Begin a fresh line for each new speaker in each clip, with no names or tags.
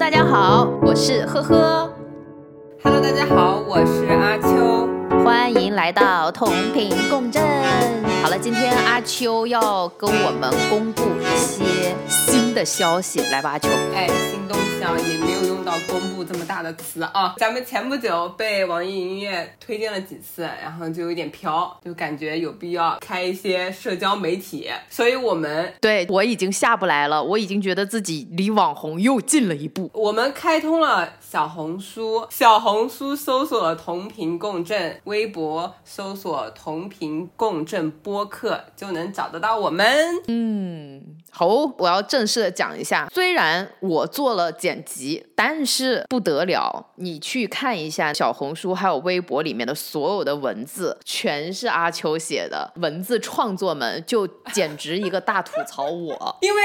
大家好，我是呵呵。
Hello，大家好，我是阿秋。
欢迎来到同频共振。好了，今天阿秋要跟我们公布一些新的消息，来吧，阿秋。
哎，新东西啊，也没有用到“公布”这么大的词啊。咱们前不久被网易云音乐推荐了几次，然后就有点飘，就感觉有必要开一些社交媒体，所以我们
对我已经下不来了，我已经觉得自己离网红又近了一步。
我们开通了小红书，小红书搜索“同频共振”，微博搜索“同频共振播客”就能找得到我们。
嗯好，我要正正式的讲一下，虽然我做了剪辑，但是不得了，你去看一下小红书还有微博里面的所有的文字，全是阿秋写的，文字创作们就简直一个大吐槽我。
因为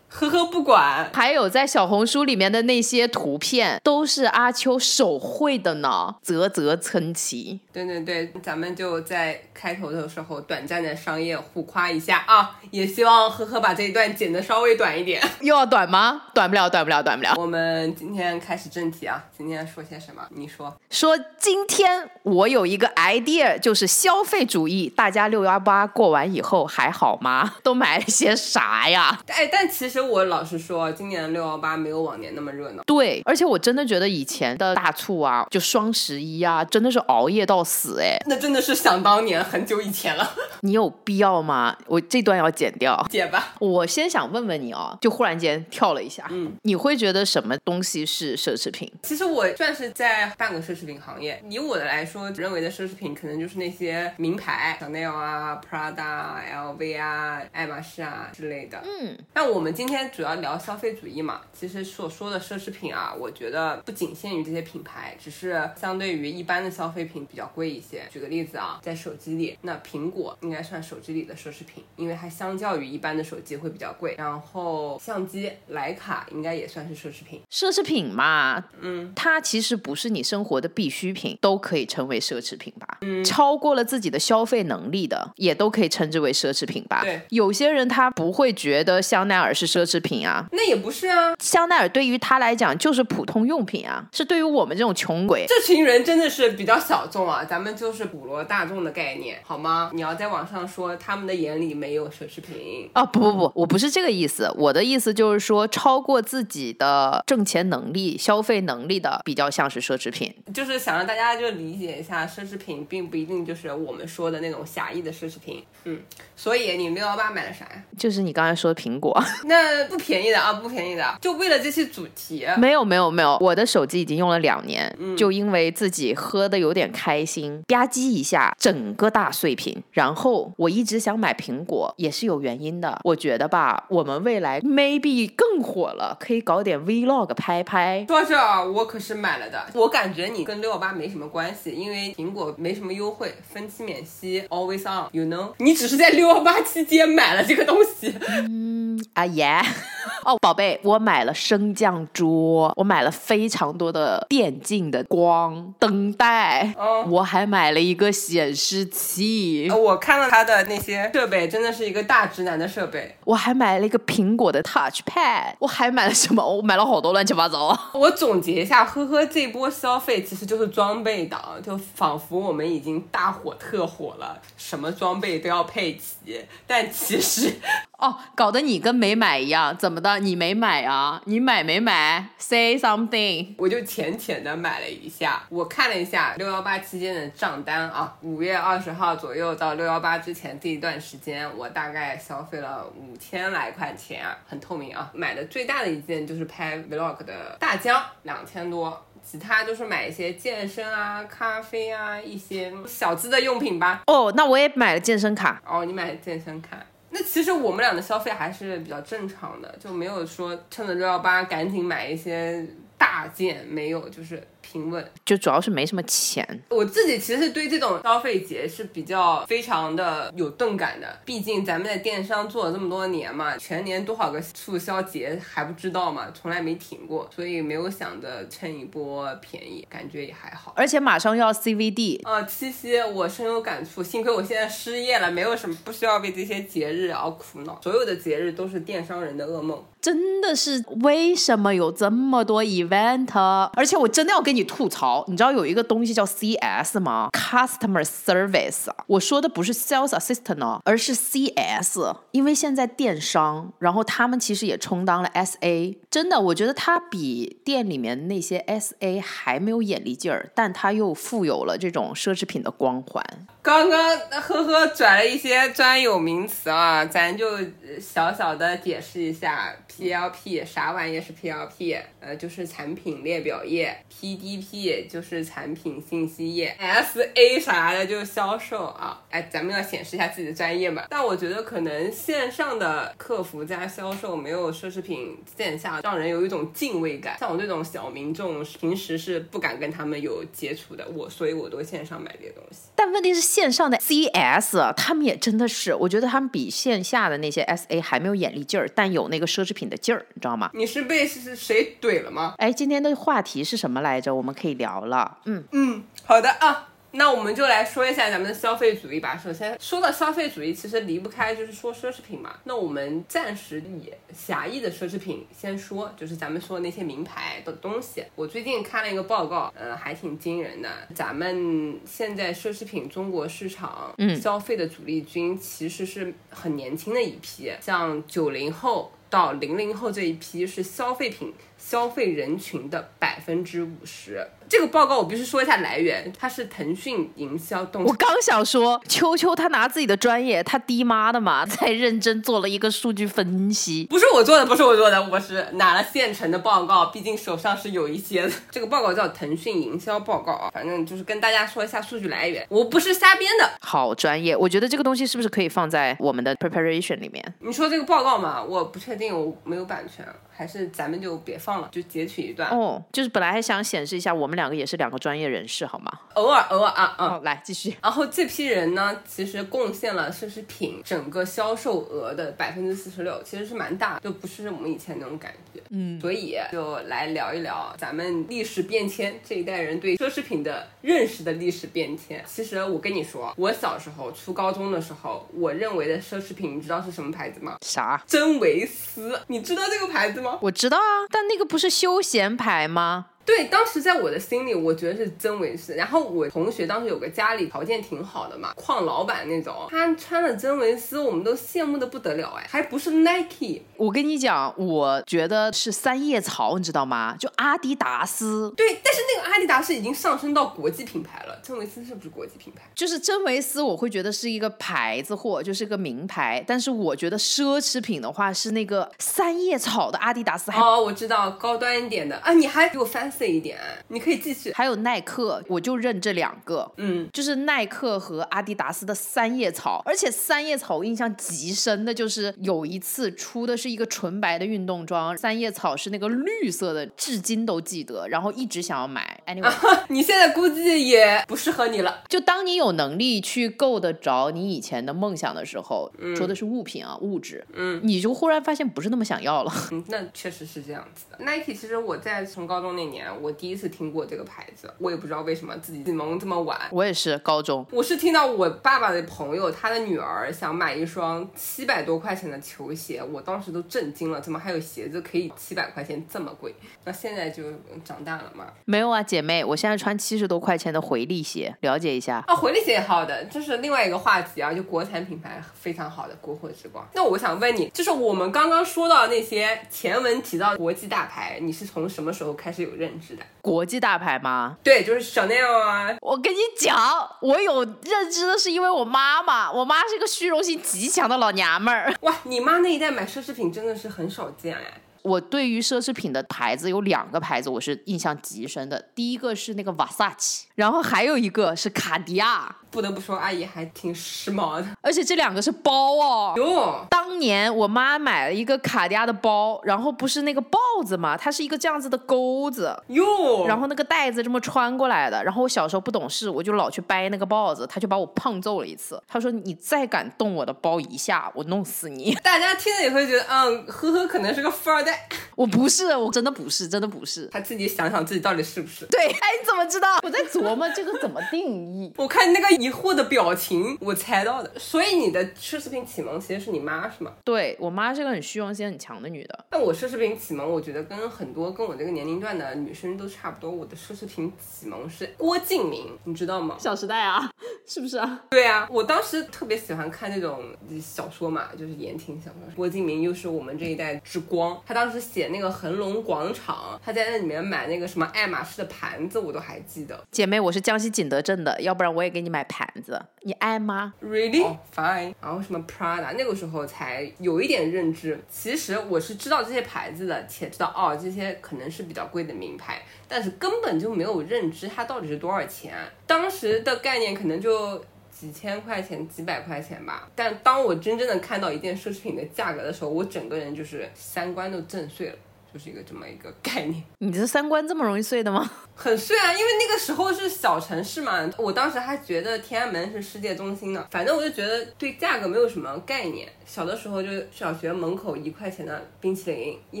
呵呵不管，
还有在小红书里面的那些图片，都是阿秋手绘的呢，啧啧称奇。
对对对，咱们就在开头的时候短暂的商业互夸一下啊，也希望呵呵把这一段剪得稍微短一点。
又要短吗？短不了，短不了，短不了。
我们今天开始正题啊，今天说些什么？你说。
说今天我有一个 idea，就是消费主义。大家六幺八过完以后还好吗？都买了些啥呀？
哎，但其实我老实说，今年六幺八没有往年那么热闹。
对，而且我真的觉得以前的大促啊，就双十一啊，真的是熬夜到死哎！
那真的是想当年，很久以前了。
你有必要吗？我这段要剪掉。
剪吧。
我先想问问你哦，就忽然间跳了一下，
嗯，
你会觉得什么东西是奢侈品？
其实我算是在半个奢侈品行业。以我的来说，认为的奢侈品可能就是那些名牌，香奈儿啊、Prada 啊、LV 啊、爱马仕啊之类的。
嗯，
那我们今天主要聊消费主义嘛，其实所说的奢侈品啊，我觉得不仅限于这些品牌，只是相对于一般的消费品比较贵一些。举个例子啊，在手机里，那苹果应该算手机里的奢侈品，因为它相较于一般的手机会比较贵。然后相机，徕卡应该也算是奢侈品。
奢侈品嘛，
嗯，
它其实不是你生活的必需品，都可以称为奢侈品吧。嗯，超过了自己的消费能力的，也都可以称之为奢侈品吧。
对，
有些人他不会觉得香奈儿是奢侈品啊，
那也不是啊，
香奈儿对于他来讲就是普通用品啊，是对于我们这种穷鬼。
这群人真的是比较小众啊，咱们就是普罗大众的概念，好吗？你要在网上说他们的眼里没有奢侈品，
啊不不不，我不是这个意思，我的意思就是说，超过自己的挣钱能力、消费能力的，比较像是奢侈品。
就是想让大家就理解一下，奢侈品并不一定就是我们说的那种狭义的奢侈品。嗯，所以你六幺八买了啥呀？
就是你刚才说的苹果，
那不便宜的啊，不便宜的，就为了这期主题。
没有没有没有，我的手机已经用了两年，就因为自己喝的有点开心，吧唧一下整个大碎屏。然后我一直想买苹果，也是有原因的。我觉得吧，我们未来 maybe 更火了，可以搞点 vlog 拍拍。
说到这儿，我可是买了的。我感觉你跟六幺八没什么关系，因为苹果没什么优惠，分期免息，always on，you know。你只是在六幺八期间买了这个东西。
嗯啊耶！哦，宝贝，我买了升降桌，我买了非常多的电竞的光灯带，
哦
我还买了一个显示器，
呃我看了他的那些设备，真的是一个大直男的设备。
我还买了一个苹果的 Touch Pad，我还买了什么？我买了好多乱七八糟。
我总结一下，呵呵，这波消费其实就是装备党，就仿佛我们已经大火特火了，什么装备都要配齐，但其实
哦，搞得你跟没买一样，怎么的？你没买啊？你买没买？Say something。
我就浅浅的买了一下，我看了一下六幺八期间的账单啊，五月二十号左右到六幺八之前这一段时间，我大概消费了五千来块钱，很透明啊。买的最大的一件就是拍 vlog 的大疆，两千多。其他就是买一些健身啊、咖啡啊一些小资的用品吧。
哦，那我也买了健身卡。
哦，你买了健身卡，那其实我们俩的消费还是比较正常的，就没有说趁着六幺八赶紧买一些大大件，没有就是平稳。
就主要是没什么钱。
我自己其实对这种消费节是比较非常的有钝感的，毕竟咱们在电商做了这么多年嘛，全年多少个促销节还不知道嘛，从来没停过，所以没有想着趁一波便宜，感觉也还好。
而且马上要 CVD，
啊，七夕我深有感触，幸亏我现在失业了，没有什么不需要为这些节日而苦恼，所有的节日都是电商人的噩梦。
真的是为什么有这么多 event？而且我真的要跟你吐槽，你知道有一个东西叫 CS 吗？Customer Service。我说的不是 Sales Assistant，而是 CS。因为现在电商，然后他们其实也充当了 SA。真的，我觉得它比店里面那些 SA 还没有眼力劲儿，但它又富有了这种奢侈品的光环。
刚刚呵呵转了一些专有名词啊，咱就小小的解释一下 PLP 啥玩意是 PLP，呃，就是产品列表页，PDP 就是产品信息页，SA 啥的就是销售啊。哎，咱们要显示一下自己的专业嘛。但我觉得可能线上的客服加销售没有奢侈品线下让人有一种敬畏感。像我这种小民众，平时是不敢跟他们有接触的，我所以我都线上买这些东西。
但问题是。线上的 CS，他们也真的是，我觉得他们比线下的那些 SA 还没有眼力劲儿，但有那个奢侈品的劲儿，你知道吗？
你是被是谁怼了吗？
哎，今天的话题是什么来着？我们可以聊了。嗯
嗯，好的啊。那我们就来说一下咱们的消费主义吧。首先说到消费主义，其实离不开就是说奢侈品嘛。那我们暂时以狭义的奢侈品先说，就是咱们说那些名牌的东西。我最近看了一个报告，呃，还挺惊人的。咱们现在奢侈品中国市场嗯消费的主力军其实是很年轻的一批，像九零后到零零后这一批是消费品消费人群的百分之五十。这个报告我必须说一下来源，它是腾讯营销动。
我刚想说，秋秋他拿自己的专业，他爹妈的嘛，在认真做了一个数据分析。
不是我做的，不是我做的，我是拿了现成的报告，毕竟手上是有一些的。这个报告叫腾讯营销报告啊，反正就是跟大家说一下数据来源，我不是瞎编的。
好专业，我觉得这个东西是不是可以放在我们的 preparation 里面？
你说这个报告嘛，我不确定，我没有版权。还是咱们就别放了，就截取一段
哦。就是本来还想显示一下，我们两个也是两个专业人士，好吗？
偶尔偶尔啊
啊，来继续。
然后这批人呢，其实贡献了奢侈品整个销售额的百分之四十六，其实是蛮大，就不是我们以前那种感觉。嗯，所以就来聊一聊咱们历史变迁这一代人对奢侈品的认识的历史变迁。其实我跟你说，我小时候初高中的时候，我认为的奢侈品，你知道是什么牌子吗？
啥？
真维斯，你知道这个牌子吗？
我知道啊，但那个不是休闲牌吗？
对，当时在我的心里，我觉得是真维斯。然后我同学当时有个家里条件挺好的嘛，矿老板那种，他穿了真维斯，我们都羡慕的不得了哎，还不是 Nike。
我跟你讲，我觉得是三叶草，你知道吗？就阿迪达斯。
对，但是那个阿迪达斯已经上升到国际品牌了，真维斯是不是国际品牌？
就是真维斯，我会觉得是一个牌子货，就是个名牌。但是我觉得奢侈品的话，是那个三叶草的阿迪达斯。
哦，我知道，高端一点的啊，你还给我翻。一点，你可以继续。
还有耐克，我就认这两个，
嗯，
就是耐克和阿迪达斯的三叶草。而且三叶草我印象极深的就是有一次出的是一个纯白的运动装，三叶草是那个绿色的，至今都记得，然后一直想要买。Anyway，
你现在估计也不适合你了。
就当你有能力去够得着你以前的梦想的时候，说的是物品啊，物质，
嗯，
你就忽然发现不是那么想要了。
嗯，那确实是这样子的。Nike 其实我在从高中那年。我第一次听过这个牌子，我也不知道为什么自己启蒙这么晚。
我也是高中，
我是听到我爸爸的朋友，他的女儿想买一双七百多块钱的球鞋，我当时都震惊了，怎么还有鞋子可以七百块钱这么贵？那现在就长大了嘛？
没有啊，姐妹，我现在穿七十多块钱的回力鞋，了解一下
啊。回力鞋也好的，这是另外一个话题啊，就国产品牌非常好的国货之光。那我想问你，就是我们刚刚说到那些前文提到国际大牌，你是从什么时候开始有认知的？
国际大牌吗？
对，就是 Chanel 啊。
我跟你讲，我有认知的是因为我妈妈，我妈是个虚荣心极强的老娘们儿。
哇，你妈那一代买奢侈品真的是很少见哎。
我对于奢侈品的牌子有两个牌子，我是印象极深的。第一个是那个 Versace，然后还有一个是卡地亚。
不得不说，阿姨还挺时髦的。
而且这两个是包哦。
哟，
当年我妈买了一个卡地亚的包，然后不是那个豹子嘛，它是一个这样子的钩子，
哟，
然后那个带子这么穿过来的。然后我小时候不懂事，我就老去掰那个豹子，他就把我胖揍了一次。他说：“你再敢动我的包一下，我弄死你。
大家听了也会觉得，嗯，呵呵，可能是个富二代。”
我不是，我真的不是，真的不是。
他自己想想自己到底是不是？
对，哎，你怎么知道？我在琢磨这个怎么定义。
我看那个疑惑的表情，我猜到的。所以你的奢侈品启蒙其实是你妈是吗？
对我妈是个很虚荣心很强的女的。
但我奢侈品启蒙，我觉得跟很多跟我这个年龄段的女生都差不多。我的奢侈品启蒙是郭敬明，你知道吗？
小时代啊，是不是啊？
对啊，我当时特别喜欢看那种小说嘛，就是言情小说。郭敬明又是我们这一代之光，他当时写那个恒隆广场，他在那里面买那个什么爱马仕的盘子，我都还记得。
姐妹，我是江西景德镇的，要不然我也给你买盘子，你爱吗
？Really fine。然后什么 Prada，那个时候才有一点认知。其实我是知道这些牌子的，且知道哦，这些可能是比较贵的名牌，但是根本就没有认知它到底是多少钱。当时的概念可能就几千块钱、几百块钱吧。但当我真正的看到一件奢侈品的价格的时候，我整个人就是三观都震碎了。就是一个这么一个概念，
你的三观这么容易碎的吗？
很碎啊，因为那个时候是小城市嘛，我当时还觉得天安门是世界中心呢。反正我就觉得对价格没有什么概念。小的时候就小学门口一块钱的冰淇淋，一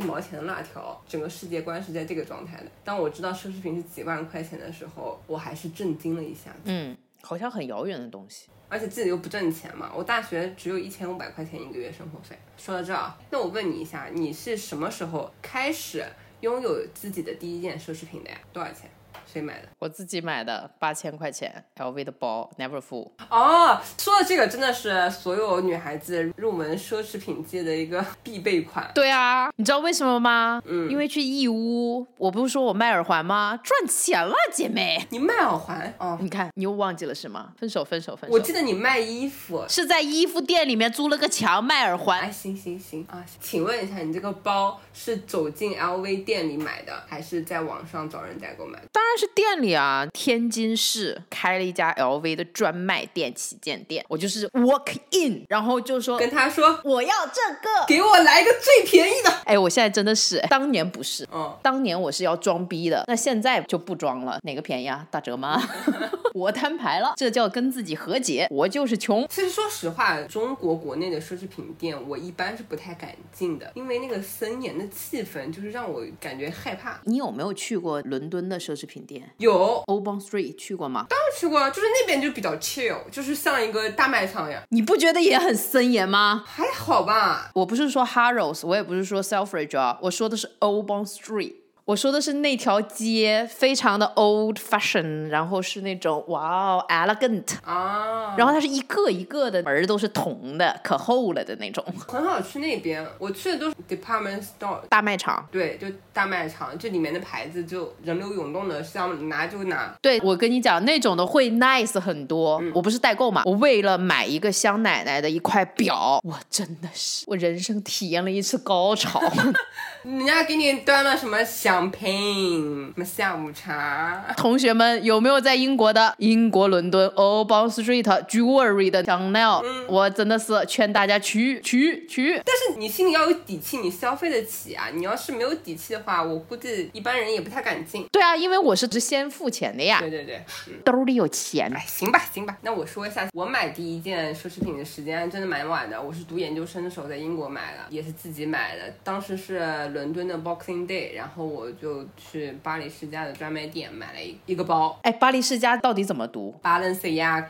毛钱的辣条，整个世界观是在这个状态的。当我知道奢侈品是几万块钱的时候，我还是震惊了一下。
嗯，好像很遥远的东西。
而且自己又不挣钱嘛，我大学只有一千五百块钱一个月生活费。说到这儿，那我问你一下，你是什么时候开始拥有自己的第一件奢侈品的呀？多少钱？谁买的？
我自己买的，八千块钱，LV 的包，Never Full。
哦，说的这个，真的是所有女孩子入门奢侈品界的一个必备款。
对啊，你知道为什么吗？嗯，因为去义乌，我不是说我卖耳环吗？赚钱了，姐妹。
你卖耳环？哦，
你看，你又忘记了是吗？分手，分手，分手。
我记得你卖衣服，
是在衣服店里面租了个墙卖耳环。
哎，行行行啊，请问一下，你这个包是走进 LV 店里买的，还是在网上找人代购买的？
当然是。店里啊，天津市开了一家 LV 的专卖店旗舰店，我就是 walk in，然后就说
跟他说
我要这个，
给我来个最便宜的。
哎，我现在真的是，当年不是，嗯，当年我是要装逼的，那现在就不装了。哪个便宜啊？打折吗？我摊牌了，这叫跟自己和解。我就是穷。
其实说实话，中国国内的奢侈品店，我一般是不太敢进的，因为那个森严的气氛就是让我感觉害怕。
你有没有去过伦敦的奢侈品店？
有
o b o n Street 去过吗？
当然去过，就是那边就比较 chill，就是像一个大卖场呀。
你不觉得也很森严吗？
还好吧。
我不是说 Harrods，我也不是说 Selfridge 啊，我说的是 o b o n Street。我说的是那条街非常的 old fashion，然后是那种哇哦 elegant 啊，然后它是一个一个的门都是铜的，可厚了的那种。
很好去那边，我去的都是 department store
大卖场，
对，就大卖场，这里面的牌子就人流涌动的，想拿就拿。
对，我跟你讲，那种的会 nice 很多。我不是代购嘛，我为了买一个香奶奶的一块表，我真的是我人生体验了一次高潮。
人家给你端了什么香槟，什么下午茶？
同学们有没有在英国的英国伦敦 o b o n Street Jewelry 的 Chanel？？我真的是劝大家去去去。
但是你心里要有底气，你消费得起啊！你要是没有底气的话，我估计一般人也不太敢进。
对啊，因为我是先付钱的呀。
对对对，
兜里有钱。
哎，行吧行吧，那我说一下，我买第一件奢侈品的时间真的蛮晚的。我是读研究生的时候在英国买的，也是自己买的，当时是。伦敦的 Boxing Day，然后我就去巴黎世家的专卖店买了一一个包。
哎，巴黎世家到底怎么读
？Balenciaga。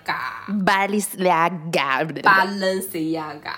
Balenciaga。
Balenciaga。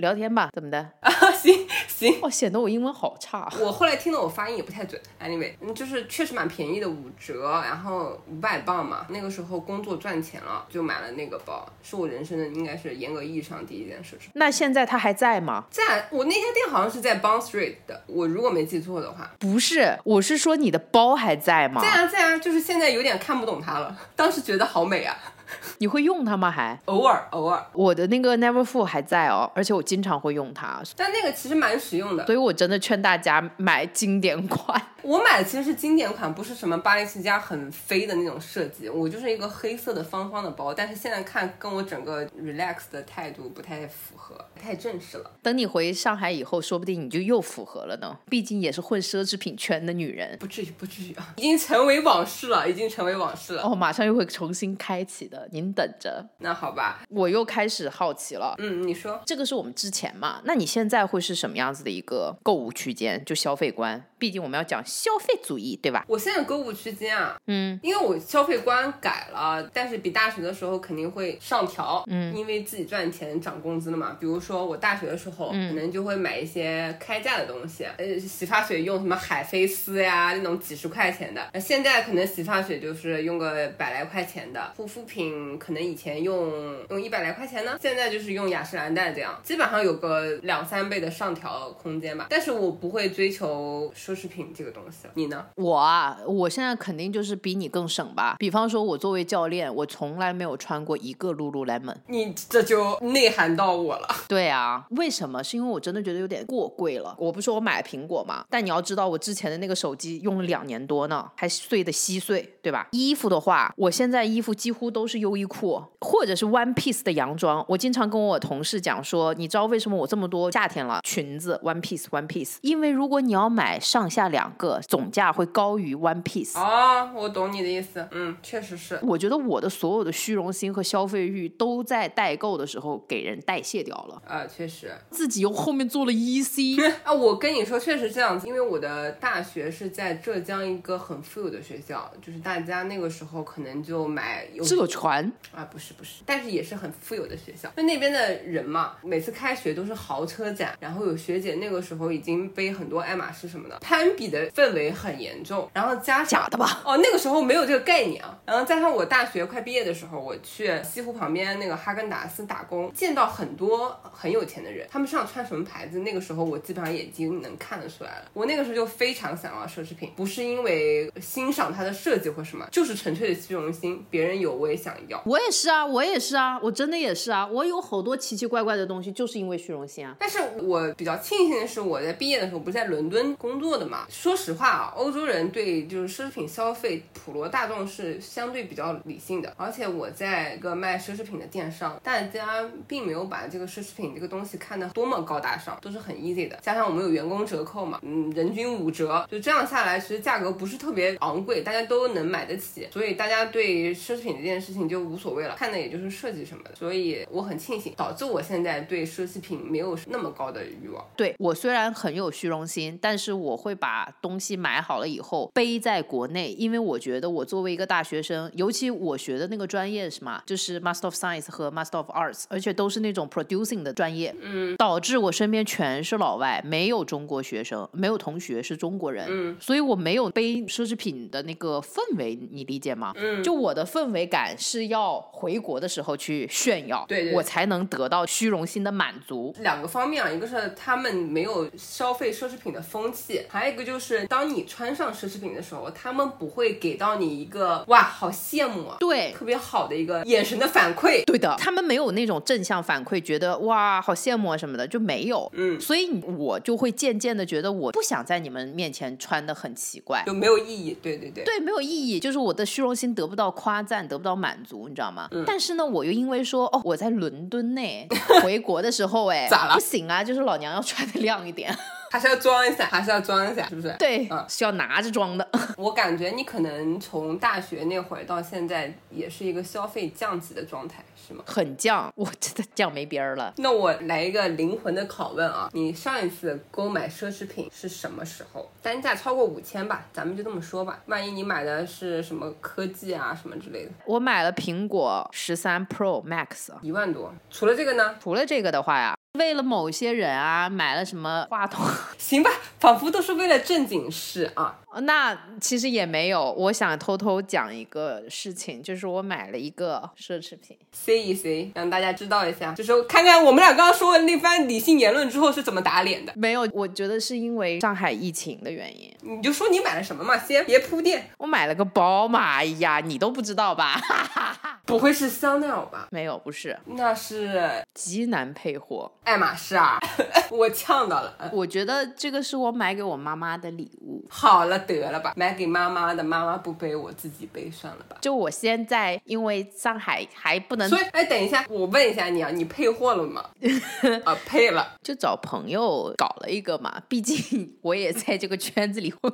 聊天吧，怎么的？
啊，行行，
哦，显得我英文好差。
我后来听的我发音也不太准。Anyway，嗯，就是确实蛮便宜的，五折，然后五百磅嘛。那个时候工作赚钱了，就买了那个包，是我人生的应该是严格意义上第一件奢侈品。
那现在它还在吗？
在，我那家店好像是在 Bond Street 的，我如果没记错的话。
不是，我是说你的包还在吗？
在啊，在啊，就是现在有点看不懂它了。当时觉得好美啊。
你会用它吗？还
偶尔偶尔，
我的那个 Never Full 还在哦，而且我经常会用它。
但那个其实蛮实用的，
所以我真的劝大家买经典款。
我 我买的其实是经典款，不是什么巴黎世家很飞的那种设计，我就是一个黑色的方方的包，但是现在看跟我整个 relax 的态度不太符合，太正式了。
等你回上海以后，说不定你就又符合了呢。毕竟也是混奢侈品圈的女人。
不至于，不至于啊，已经成为往事了，已经成为往事了。
哦，马上又会重新开启的，您等着。
那好吧，
我又开始好奇了。
嗯，你说。
这个是我们之前嘛？那你现在会是什么样子的一个购物区间？就消费观？毕竟我们要讲消费主义，对吧？
我现在购物区间啊，
嗯，
因为我消费观改了，但是比大学的时候肯定会上调，嗯，因为自己赚钱涨工资了嘛。比如说我大学的时候，可能就会买一些开价的东西，呃，洗发水用什么海飞丝呀，那种几十块钱的。那现在可能洗发水就是用个百来块钱的，护肤品可能以前用用一百来块钱呢，现在就是用雅诗兰黛这样，基本上有个两三倍的上调空间吧。但是我不会追求。奢侈品这个东西，你呢？
我啊，我现在肯定就是比你更省吧。比方说，我作为教练，我从来没有穿过一个 Lululemon。
你这就内涵到我了。
对啊，为什么？是因为我真的觉得有点过贵了。我不是说我买苹果嘛，但你要知道，我之前的那个手机用了两年多呢，还碎的稀碎，对吧？衣服的话，我现在衣服几乎都是优衣库或者是 One Piece 的洋装。我经常跟我同事讲说，你知道为什么我这么多夏天了裙子 One Piece One Piece？因为如果你要买上。下两个总价会高于 One Piece
啊，我懂你的意思，嗯，确实是。
我觉得我的所有的虚荣心和消费欲都在代购的时候给人代谢掉了
啊，确实。
自己又后面做了 EC
啊，我跟你说，确实这样子，因为我的大学是在浙江一个很富有的学校，就是大家那个时候可能就买
有这个传
啊，不是不是，但是也是很富有的学校，就那边的人嘛，每次开学都是豪车展，然后有学姐那个时候已经背很多爱马仕什么的。攀比的氛围很严重，然后加
假的吧？
哦，那个时候没有这个概念啊。然后加上我大学快毕业的时候，我去西湖旁边那个哈根达斯打工，见到很多很有钱的人，他们身上穿什么牌子，那个时候我基本上眼睛能看得出来了。我那个时候就非常想要奢侈品，不是因为欣赏它的设计或什么，就是纯粹的虚荣心。别人有我也想要。
我也是啊，我也是啊，我真的也是啊。我有好多奇奇怪怪的东西，就是因为虚荣心啊。
但是我比较庆幸的是，我在毕业的时候不是在伦敦工作的嘛。说实话啊，欧洲人对就是奢侈品消费，普罗大众是相对比较理性的。而且我在一个卖奢侈品的电商，大家并没有把这个奢侈品这个东西看得多么高大上，都是很 easy 的。加上我们有员工折扣嘛，嗯，人均五折，就这样下来，其实价格不是特别昂贵，大家都能买得起。所以大家对奢侈品这件事情就无所谓了，看的也就是设计什么的。所以我很庆幸，导致我现在对奢侈品没有那么高的欲望。
对我虽然很有虚荣心，但是我会把。东西买好了以后背在国内，因为我觉得我作为一个大学生，尤其我学的那个专业是嘛，就是 Master of Science 和 Master of Arts，而且都是那种 producing 的专业，
嗯，
导致我身边全是老外，没有中国学生，没有同学是中国人，
嗯，
所以我没有背奢侈品的那个氛围，你理解吗？
嗯，
就我的氛围感是要回国的时候去炫耀，
对，
我才能得到虚荣心的满足。
两个方面啊，一个是他们没有消费奢侈品的风气，还有一个就是。当你穿上奢侈品的时候，他们不会给到你一个哇，好羡慕啊，
对，
特别好的一个眼神的反馈。
对的，他们没有那种正向反馈，觉得哇，好羡慕啊什么的，就没有。
嗯，
所以我就会渐渐的觉得，我不想在你们面前穿的很奇怪，
就没有意义。对对对，
对，没有意义，就是我的虚荣心得不到夸赞，得不到满足，你知道吗？
嗯。
但是呢，我又因为说，哦，我在伦敦呢，回国的时候，哎，
咋了？
不行啊，就是老娘要穿的亮一点。
还是要装一下，还是要装一下，是不是？
对，
嗯，
是要拿着装的。
我感觉你可能从大学那会儿到现在，也是一个消费降级的状态，是吗？
很降，我真的降没边儿了。
那我来一个灵魂的拷问啊，你上一次购买奢侈品是什么时候？单价超过五千吧，咱们就这么说吧。万一你买的是什么科技啊，什么之类的？
我买了苹果十三 Pro Max，
一万多。除了这个呢？
除了这个的话呀。为了某些人啊，买了什么话筒？
行吧，仿佛都是为了正经事啊。
那其实也没有，我想偷偷讲一个事情，就是我买了一个奢侈品
，C 一 C，让大家知道一下，就是看看我们俩刚刚说的那番理性言论之后是怎么打脸的。
没有，我觉得是因为上海疫情的原因。
你就说你买了什么嘛，先别铺垫。
我买了个包嘛，哎呀，你都不知道吧？哈哈哈。
不会是香奈儿吧？
没有，不是，
那是
极难配货。
爱马仕啊！我呛到了。
我觉得这个是我买给我妈妈的礼物。
好了，得了吧，买给妈妈的，妈妈不背，我自己背算了吧。
就我现在，因为上海还不能，
所以，哎，等一下，我问一下你啊，你配货了吗？啊，配了，
就找朋友搞了一个嘛，毕竟我也在这个圈子里混。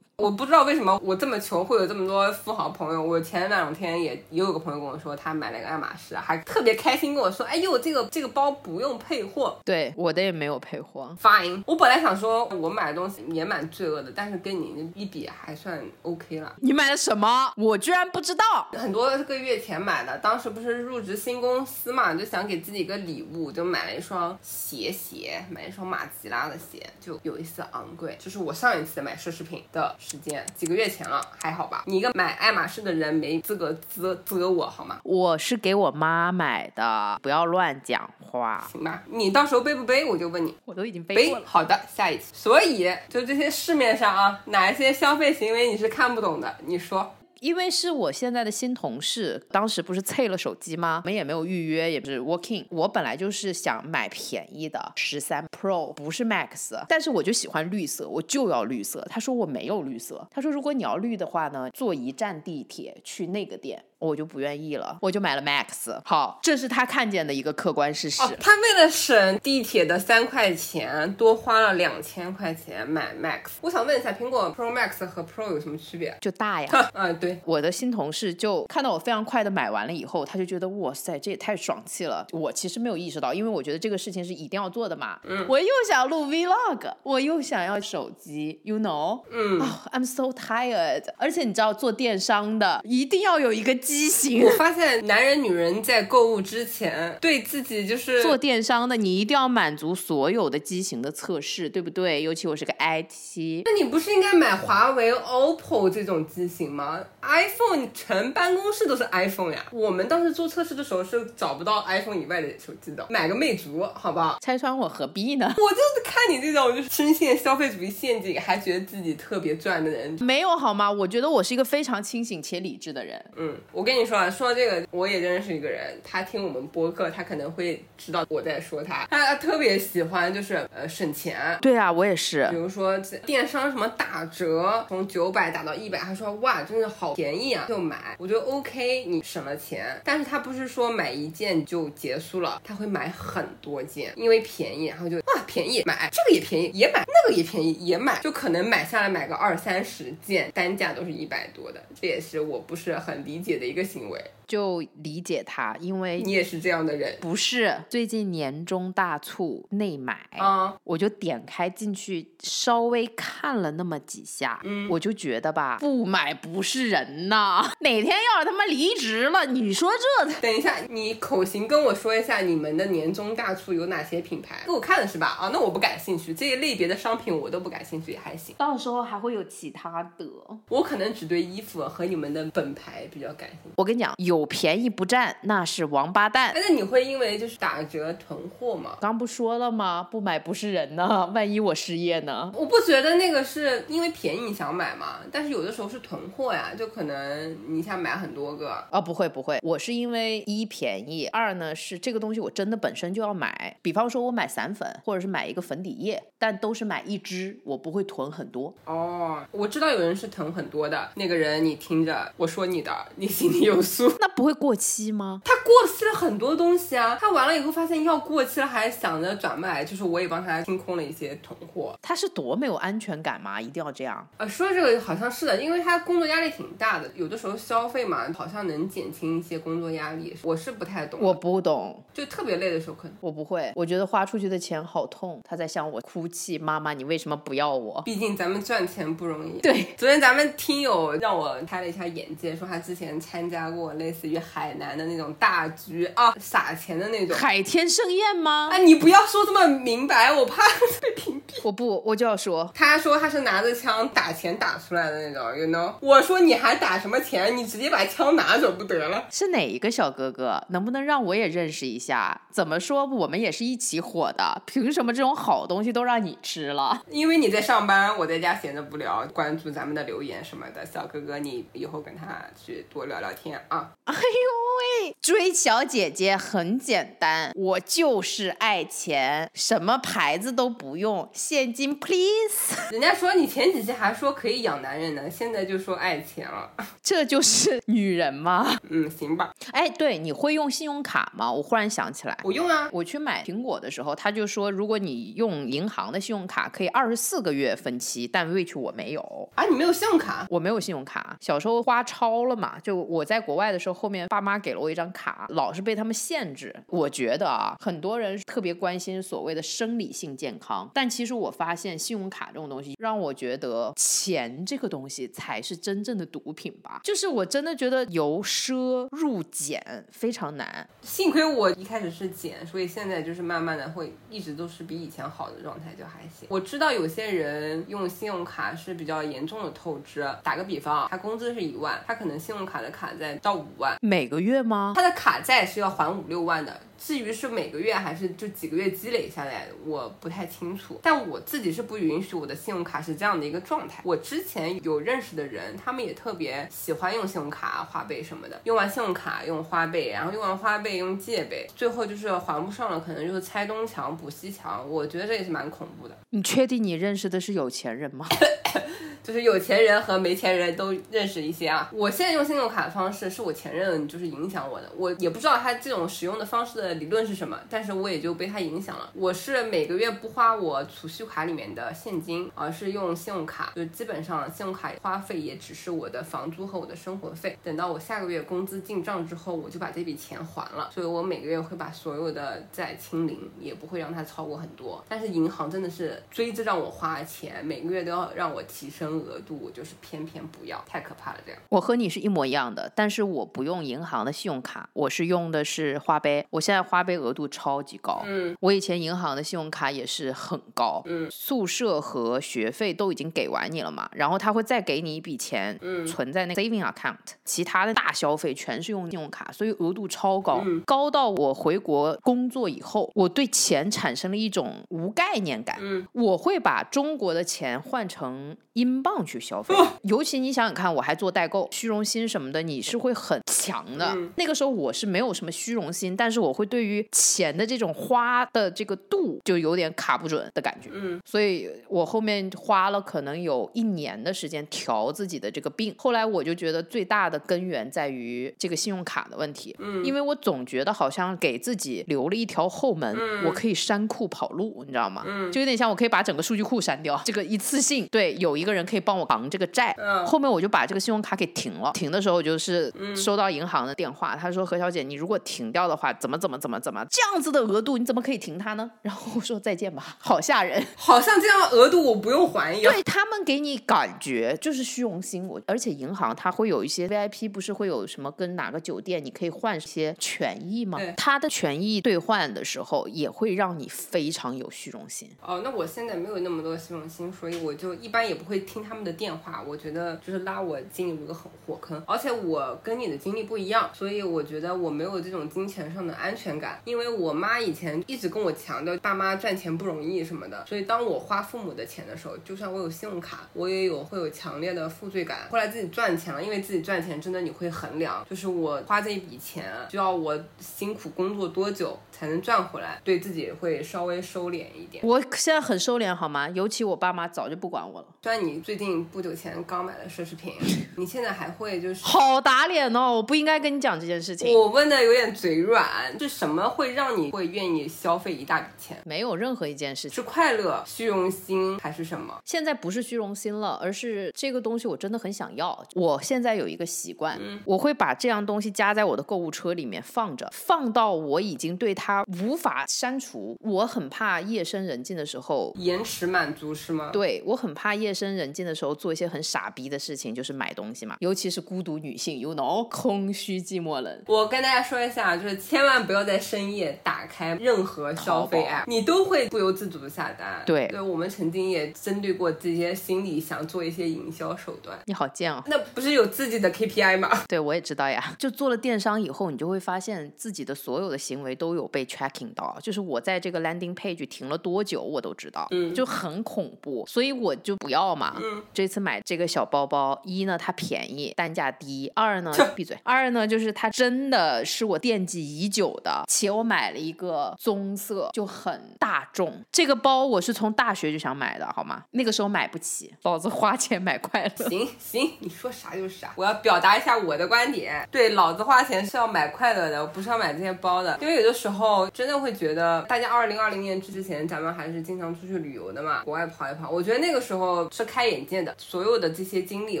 我不知道为什么我这么穷会有这么多富豪朋友。我前两天也也有个朋友跟我说，他买了一个爱马仕，还特别开心跟我说：“哎呦，这个这个包不用配货。”
对，我的也没有配货。
Fine，我本来想说我买的东西也蛮罪恶的，但是跟你一比还算 OK 了。
你买了什么？我居然不知道。
很多个月前买的，当时不是入职新公司嘛，就想给自己一个礼物，就买了一双鞋鞋，买一双马吉拉的鞋，就有一丝昂贵。就是我上一次买奢侈品的时间，几个月前了，还好吧？你一个买爱马仕的人没资格责责我好吗？
我是给我妈买的，不要乱讲话。
行吧，你到时候背不背，我就问你。
我都已经背
背
过了。
好的，下一期。所以就这些市面上啊，哪一些消费行为你是看不懂的？你说。
因为是我现在的新同事，当时不是脆了手机吗？我们也没有预约，也不是 working。我本来就是想买便宜的十三 Pro，不是 Max，但是我就喜欢绿色，我就要绿色。他说我没有绿色，他说如果你要绿的话呢，坐一站地铁去那个店。我就不愿意了，我就买了 Max。好，这是他看见的一个客观事实。
哦，他为了省地铁的三块钱，多花了两千块钱买 Max。我想问一下，苹果 Pro Max 和 Pro 有什么区别？
就大呀。
嗯，对。
我的新同事就看到我非常快的买完了以后，他就觉得哇塞，这也太爽气了。我其实没有意识到，因为我觉得这个事情是一定要做的嘛。
嗯。
我又想录 Vlog，我又想要手机，You know？
嗯。
哦，I'm so tired。而且你知道，做电商的一定要有一个机型。
我发现男人女人在购物之前，对自己就是
做电商的，你一定要满足所有的机型的测试，对不对？尤其我是个 IT，
那你不是应该买华为、OPPO 这种机型吗？iPhone 全办公室都是 iPhone 呀。我们当时做测试的时候是找不到 iPhone 以外的手机的，买个魅族，好不好？
拆穿我何必呢？
我就是看你这种就是深陷消费主义陷阱，还觉得自己特别赚的人，
没有好吗？我觉得我是一个非常清醒且理智的人。
嗯，我跟你说啊，说到这个，我也认识一个人，他听我们播客，他可能会知道我在说他。他特别喜欢就是呃省钱。
对啊，我也是。
比如说电商什么打折，从九百打到一百，他说哇，真的好便宜啊，就买。我觉得 OK，你省了钱，但是他不是说买一件就结束了，他会买很多件，因为便宜，然后就哇便宜买这个也便宜也买，那个也便宜也买，就可能买下来买个二三十件，单价都是一百多的，这也是我不是很理解的一个行为。
就理解他，因为
你也是这样的人。
不是最近年终大促内买
啊，
我就点开进去稍微看了那么几下，
嗯，
我就觉得吧，不买不是人呐。哪天要是他妈离职了，你说这？
等一下，你口型跟我说一下你们的年终大促有哪些品牌？给我看了是吧？啊，那我不感兴趣，这一类别的商品我都不感兴趣，也还行。
到时候还会有其他的，
我可能只对衣服和你们的本牌比较感兴趣。
我跟你讲，有便宜不占，那是王八蛋。
那你会因为就是打折囤货吗？
刚不说了吗？不买不是人呢，万一我失业呢？
我不觉得那个是因为便宜你想买嘛，但是有的时候是囤货呀，就可能你想买很多个。
哦，不会不会，我是因为一便宜，二呢是这个东西我真的本身就要买。比方说我买散粉，或者是买一个粉底液，但都是买一支，我不会囤很多。
哦，我知道有人是囤很多的，那个人你听着，我说你的，你心里有数。
那不会过期吗？
他过期了很多东西啊，他完了以后发现要过期了，还想着转卖，就是我也帮他清空了一些囤货。
他是多没有安全感嘛？一定要这样？
呃，说这个好像是的，因为他工作压力挺大的，有的时候消费嘛，好像能减轻一些工作压力。我是不太懂，
我不懂，
就特别累的时候可能
我不会，我觉得花出去的钱好痛。他在向我哭泣，妈妈，你为什么不要我？
毕竟咱们赚钱不容易。
对，
昨天咱们听友让我开了一下眼界，说他之前参加过类似于海南的那种大局啊，撒钱的那种
海天盛宴吗？
啊，你不要说这么明白，我怕 被屏蔽。
我不，我就要说，
他说他是拿着枪打钱打出来的那种，you know？我说你还打什么钱？你直接把枪拿走不得了？
是哪一个小哥哥？能不能让我也认识一下？怎么说，我们也是一起火的，凭什么这种好东西都让你吃了？
因为你在上班，我在家闲着无聊，关注咱们的留言什么的。小哥哥，你以后跟他去多聊聊天啊。
哎呦。为追小姐姐很简单，我就是爱钱，什么牌子都不用，现金 please。
人家说你前几期还说可以养男人呢，现在就说爱钱了。
这就是女人吗？
嗯，行吧。
哎，对，你会用信用卡吗？我忽然想起来，
我用啊。
我去买苹果的时候，他就说，如果你用银行的信用卡，可以二十四个月分期，但 which 我没有。
啊，你没有信用卡？
我没有信用卡，小时候花超了嘛。就我在国外的时候，后面爸妈给了我一张卡，老是被他们限制。我觉得啊，很多人特别关心所谓的生理性健康，但其实我发现信用卡这种东西，让我觉得钱这个东西才是真正的毒品吧。就是我真的觉得由奢入俭非常难。
幸亏我一开始是俭，所以现在就是慢慢的会一直都是比以前好的状态，就还行。我知道有些人用信用卡是比较严重的透支。打个比方，他工资是一万，他可能信用卡的卡在到五万，
每个月吗？
他的卡债是要还五六万的。至于是每个月还是就几个月积累下来，我不太清楚。但我自己是不允许我的信用卡是这样的一个状态。我之前有认识的人，他们也特别喜欢用信用卡、花呗什么的。用完信用卡用花呗，然后用完花呗用借呗，最后就是还不上了，可能就是拆东墙补西墙。我觉得这也是蛮恐怖的。
你确定你认识的是有钱人吗？
就是有钱人和没钱人都认识一些啊。我现在用信用卡的方式是我前任就是影响我的，我也不知道他这种使用的方式的理论是什么，但是我也就被他影响了。我是每个月不花我储蓄卡里面的现金，而是用信用卡，就基本上信用卡花费也只是我的房租和我的生活费。等到我下个月工资进账之后，我就把这笔钱还了。所以我每个月会把所有的债清零，也不会让它超过很多。但是银行真的是追着让我花钱，每个月都要让我提升。额度我就是偏偏不要，太可怕了。这样，
我和你是一模一样的，但是我不用银行的信用卡，我是用的是花呗。我现在花呗额度超级高，
嗯，
我以前银行的信用卡也是很高，
嗯，
宿舍和学费都已经给完你了嘛，然后他会再给你一笔钱，
嗯，
存在那 saving account，其他的大消费全是用信用卡，所以额度超高，
嗯，
高到我回国工作以后，我对钱产生了一种无概念感，
嗯，
我会把中国的钱换成英镑去消费，尤其你想想看，我还做代购，虚荣心什么的，你是会很强的。那个时候我是没有什么虚荣心，但是我会对于钱的这种花的这个度就有点卡不准的感觉。
嗯，
所以我后面花了可能有一年的时间调自己的这个病。后来我就觉得最大的根源在于这个信用卡的问题。
嗯，
因为我总觉得好像给自己留了一条后门，我可以删库跑路，你知道吗？
嗯，
就有点像我可以把整个数据库删掉，这个一次性对有一个人可以帮我。扛这个债，后面我就把这个信用卡给停了。停的时候就是收到银行的电话，他说何小姐，你如果停掉的话，怎么怎么怎么怎么这样子的额度，你怎么可以停它呢？然后我说再见吧，好吓人，
好像这样额度我不用还一样。
对他们给你感觉就是虚荣心，我而且银行它会有一些 VIP，不是会有什么跟哪个酒店你可以换一些权益吗？它的权益兑换的时候也会让你非常有虚荣心。
哦，那我现在没有那么多虚荣心，所以我就一般也不会听他们的。电话，我觉得就是拉我进入一个很火坑，而且我跟你的经历不一样，所以我觉得我没有这种金钱上的安全感。因为我妈以前一直跟我强调，爸妈赚钱不容易什么的，所以当我花父母的钱的时候，就算我有信用卡，我也有会有强烈的负罪感。后来自己赚钱了，因为自己赚钱真的你会衡量，就是我花这一笔钱，需要我辛苦工作多久才能赚回来，对自己会稍微收敛一点。
我现在很收敛好吗？尤其我爸妈早就不管我了。
虽然你最近。不久前刚买了奢侈品，你现在还会就是
好打脸哦！我不应该跟你讲这件事情。
我问的有点嘴软，是什么会让你会愿意消费一大笔钱？
没有任何一件事情
是快乐、虚荣心还是什么？
现在不是虚荣心了，而是这个东西我真的很想要。我现在有一个习惯，我会把这样东西加在我的购物车里面放着，放到我已经对它无法删除。我很怕夜深人静的时候
延迟满足是吗？
对我很怕夜深人静的时候。做一些很傻逼的事情，就是买东西嘛，尤其是孤独女性，you know，空虚寂寞冷。
我跟大家说一下，就是千万不要在深夜打开任何消费 app，你都会不由自主的下单。
对，
对我们曾经也针对过这些心理，想做一些营销手段。
你好贱哦，
那不是有自己的 KPI 吗？
对，我也知道呀。就做了电商以后，你就会发现自己的所有的行为都有被 tracking 到，就是我在这个 landing page 停了多久，我都知道，
嗯，
就很恐怖，所以我就不要嘛，
嗯，
这。次买这个小包包，一呢它便宜，单价低；二呢闭嘴，二呢，就是它真的是我惦记已久的，且我买了一个棕色，就很大众。这个包我是从大学就想买的，好吗？那个时候买不起，老子花钱买快乐。
行行，你说啥就是啥。我要表达一下我的观点，对，老子花钱是要买快乐的，不是要买这些包的。因为有的时候真的会觉得，大家二零二零年之前，咱们还是经常出去旅游的嘛，国外跑一跑。我觉得那个时候是开眼界的，所有的这些经历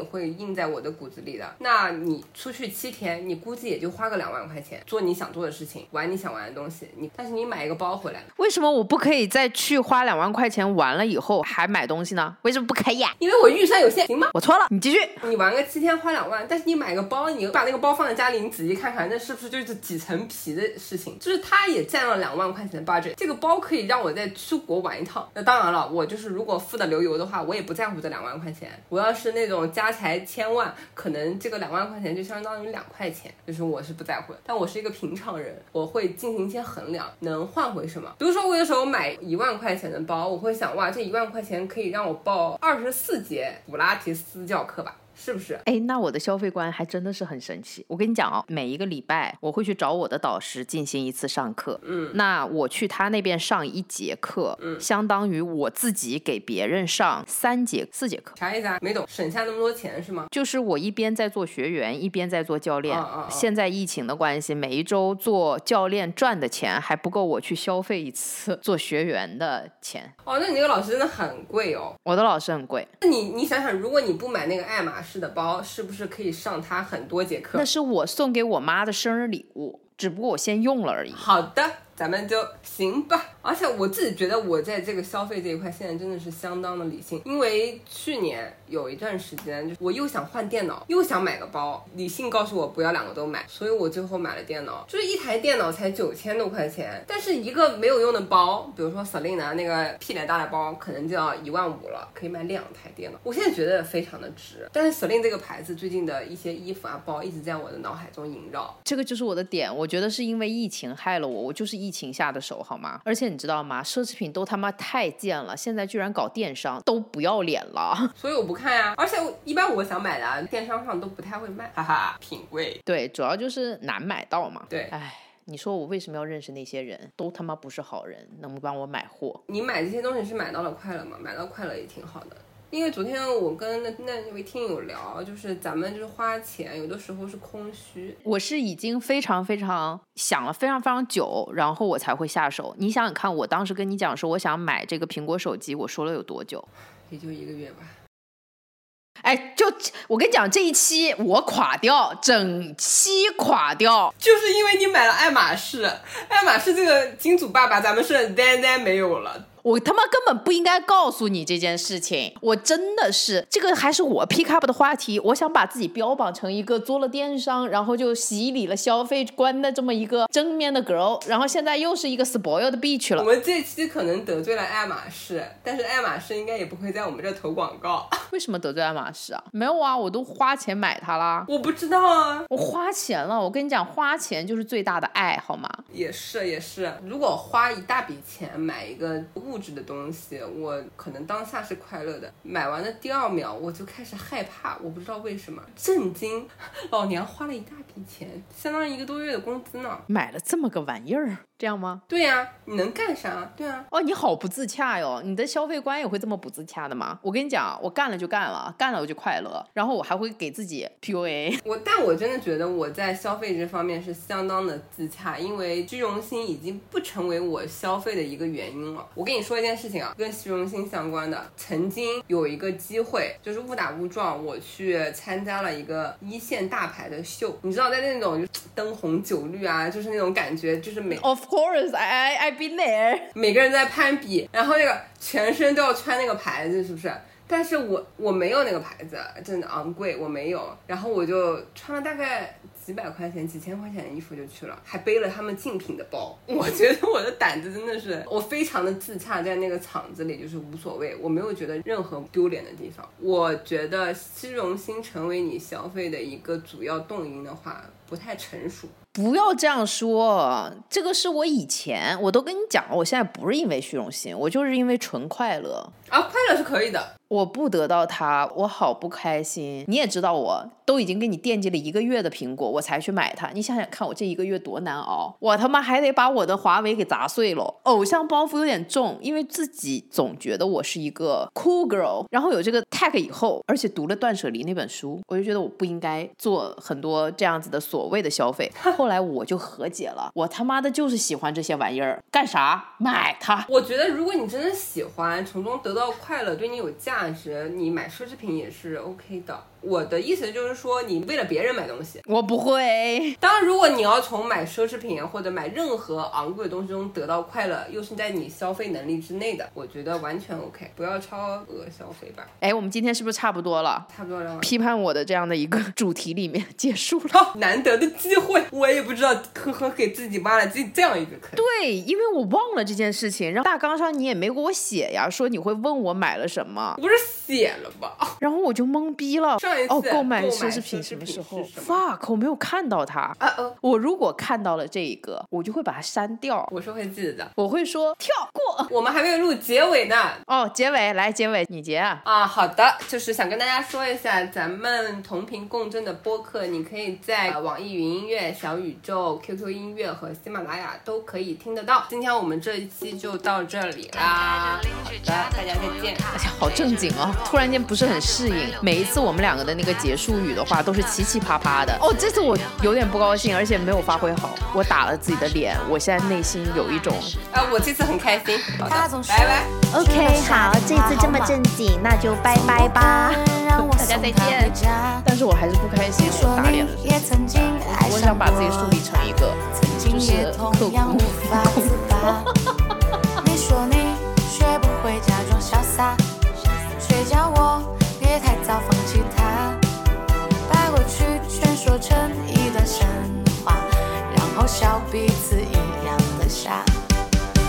会印在我的骨子里的。那你出去七天，你估计也就花个两万块钱，做你想做的事情，玩你想玩的东西。你但是你买一个包回来，
为什么我不可以再去花两万块钱玩了以后还买东西呢？为什么不可以啊？
因为我预算有限，行吗？
我错了，你继续。
你玩个七天花两万，但是你买个包，你把那个包放在家里，你仔细看看，那是不是就是几层皮的事情？就是它也占了两万块钱的 budget。这个包可以让我再出国玩一趟。那当然了，我就是如果富的流油的话，我也不在乎这两万块钱。我要是那种家财千万，可能这个两万块钱就相当于两块钱，就是我是不在乎的。但我是一个平常人，我会进行一些衡量，能换回什么？比如说我有时候买一万块钱的包，我会想哇，这一万块钱可以让我报二十四节普拉提私教课吧。是不是？
哎，那我的消费观还真的是很神奇。我跟你讲哦，每一个礼拜我会去找我的导师进行一次上课。
嗯，
那我去他那边上一节课，
嗯，
相当于我自己给别人上三节、四节课。
啥意思啊？没懂，省下那么多钱是吗？
就是我一边在做学员，一边在做教练。现在疫情的关系，每一周做教练赚的钱还不够我去消费一次做学员的钱。
哦，那你那个老师真的很贵哦。
我的老师很贵。
那你你想想，如果你不买那个爱马仕的包，是不是可以上他很多节课？
那是我送给我妈的生日礼物，只不过我先用了而已。
好的。咱们就行吧，而且我自己觉得我在这个消费这一块现在真的是相当的理性，因为去年有一段时间，就我又想换电脑，又想买个包，理性告诉我不要两个都买，所以我最后买了电脑，就是一台电脑才九千多块钱，但是一个没有用的包，比如说 Selina 那个屁脸大的包，可能就要一万五了，可以买两台电脑，我现在觉得非常的值。但是 Selina 这个牌子最近的一些衣服啊包一直在我的脑海中萦绕，
这个就是我的点，我觉得是因为疫情害了我，我就是疫情下的手好吗？而且你知道吗？奢侈品都他妈太贱了，现在居然搞电商，都不要脸了。
所以我不看呀。而且一般我想买的啊电商上都不太会卖，哈哈，品味。
对，主要就是难买到嘛。
对，
哎，你说我为什么要认识那些人？都他妈不是好人，能不帮我买货？
你买这些东西是买到了快乐吗？买到快乐也挺好的。因为昨天我跟那那位听友聊，就是咱们就是花钱，有的时候是空虚。
我是已经非常非常想了非常非常久，然后我才会下手。你想想看，我当时跟你讲说我想买这个苹果手机，我说了有多久？
也就一个月吧。
哎，就我跟你讲，这一期我垮掉，整期垮掉，
就是因为你买了爱马仕，爱马仕这个金主爸爸，咱们是呆呆没有了。
我他妈根本不应该告诉你这件事情，我真的是这个还是我 pick up 的话题。我想把自己标榜成一个做了电商，然后就洗礼了消费观的这么一个正面的 girl，然后现在又是一个 spoiled bitch 了。
我们这期可能得罪了爱马仕，但是爱马仕应该也不会在我们这投广告。
为什么得罪爱马仕啊？没有啊，我都花钱买它啦。
我不知道啊，
我花钱了。我跟你讲，花钱就是最大的爱好吗？
也是也是，如果花一大笔钱买一个物质的东西，我可能当下是快乐的，买完的第二秒我就开始害怕，我不知道为什么，震惊，老娘花了一大笔钱，相当于一个多月的工资呢，
买了这么个玩意儿，这样吗？
对呀，你能干啥？对啊，
哦，你好不自洽哟，你的消费观也会这么不自洽的吗？我跟你讲，我干了就干了，干了我就快乐，然后我还会给自己 PUA。
我，但我真的觉得我在消费这方面是相当的自洽，因为虚荣心已经不成为我消费的一个原因了。我跟你说一件事情啊，跟虚荣心相关的，曾经有一个机会，就是误打误撞，我去参加了一个一线大牌的秀，你知道，在那种灯红酒绿啊，就是那种感觉，就是每
Of course, I I been there。
每个人在攀比，然后那个全身都要穿那个牌子，是不是？但是我我没有那个牌子，真的昂贵，我没有。然后我就穿了大概几百块钱、几千块钱的衣服就去了，还背了他们竞品的包。我觉得我的胆子真的是，我非常的自洽，在那个场子里就是无所谓，我没有觉得任何丢脸的地方。我觉得虚荣心成为你消费的一个主要动因的话，不太成熟。
不要这样说，这个是我以前我都跟你讲了，我现在不是因为虚荣心，我就是因为纯快乐。
啊，快乐是可以的。
我不得到它，我好不开心。你也知道，我都已经给你惦记了一个月的苹果，我才去买它。你想想看，我这一个月多难熬，我他妈还得把我的华为给砸碎了。偶像包袱有点重，因为自己总觉得我是一个 cool girl，然后有这个 tag 以后，而且读了《断舍离》那本书，我就觉得我不应该做很多这样子的所谓的消费。后来我就和解了，我他妈的就是喜欢这些玩意儿，干啥买它？
我觉得如果你真的喜欢，从中得到快乐，对你有价值，你买奢侈品也是 OK 的。我的意思就是说，你为了别人买东西，
我不会。
当然，如果你要从买奢侈品或者买任何昂贵的东西中得到快乐，又是在你消费能力之内的，我觉得完全 OK，不要超额消费吧。
哎，我们今天是不是差不多了？
差不多了。
批判我的这样的一个主题里面结束了，
难得的机会，我也不知道，呵呵，给自己挖了这这样一个坑。
对，因为我忘了这件事情，然后大纲上你也没给我写呀，说你会问我买了什么，
不是写了吧？
然后我就懵逼了。哦，
购
买
奢
侈品什么时候？fuck，我没有看到它。
啊哦，
我如果看到了这一个，我就会把它删掉。
我是会记得的，
我会说跳过。
我们还没有录结尾呢。
哦，结尾来，结尾你结啊。
啊，好的，就是想跟大家说一下，咱们同频共振的播客，你可以在网易云音乐、小宇宙、QQ 音乐和喜马拉雅都可以听得到。今天我们这一期就到这里啦。好的，大家再见。
哎呀，好正经哦，突然间不是很适应。每一次我们两个的那个结束。语的话都是奇奇葩葩的哦，这次我有点不高兴，而且没有发挥好，我打了自己的脸，我现在内心有一种
啊，我这次很开心，好的，拜拜
，OK，好，这次这么正经，那就拜拜吧，
大家再见。但是我还是不开心，我打脸了，我想把自己树立成一个就是刻苦工作。你说你学不会假装潇洒，谁叫我别太早放成一段神话，然后笑彼此一样的傻。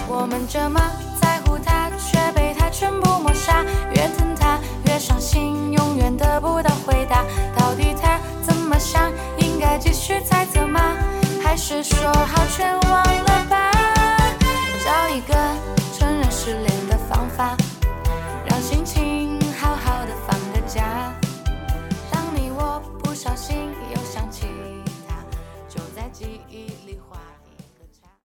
我们这么在乎他，却被他全部抹杀。越疼他，越伤心，永远得不到回答。到底他怎么想？应该继续猜测吗？还是说好全忘了吧？找一个承认失恋的方法，让心情。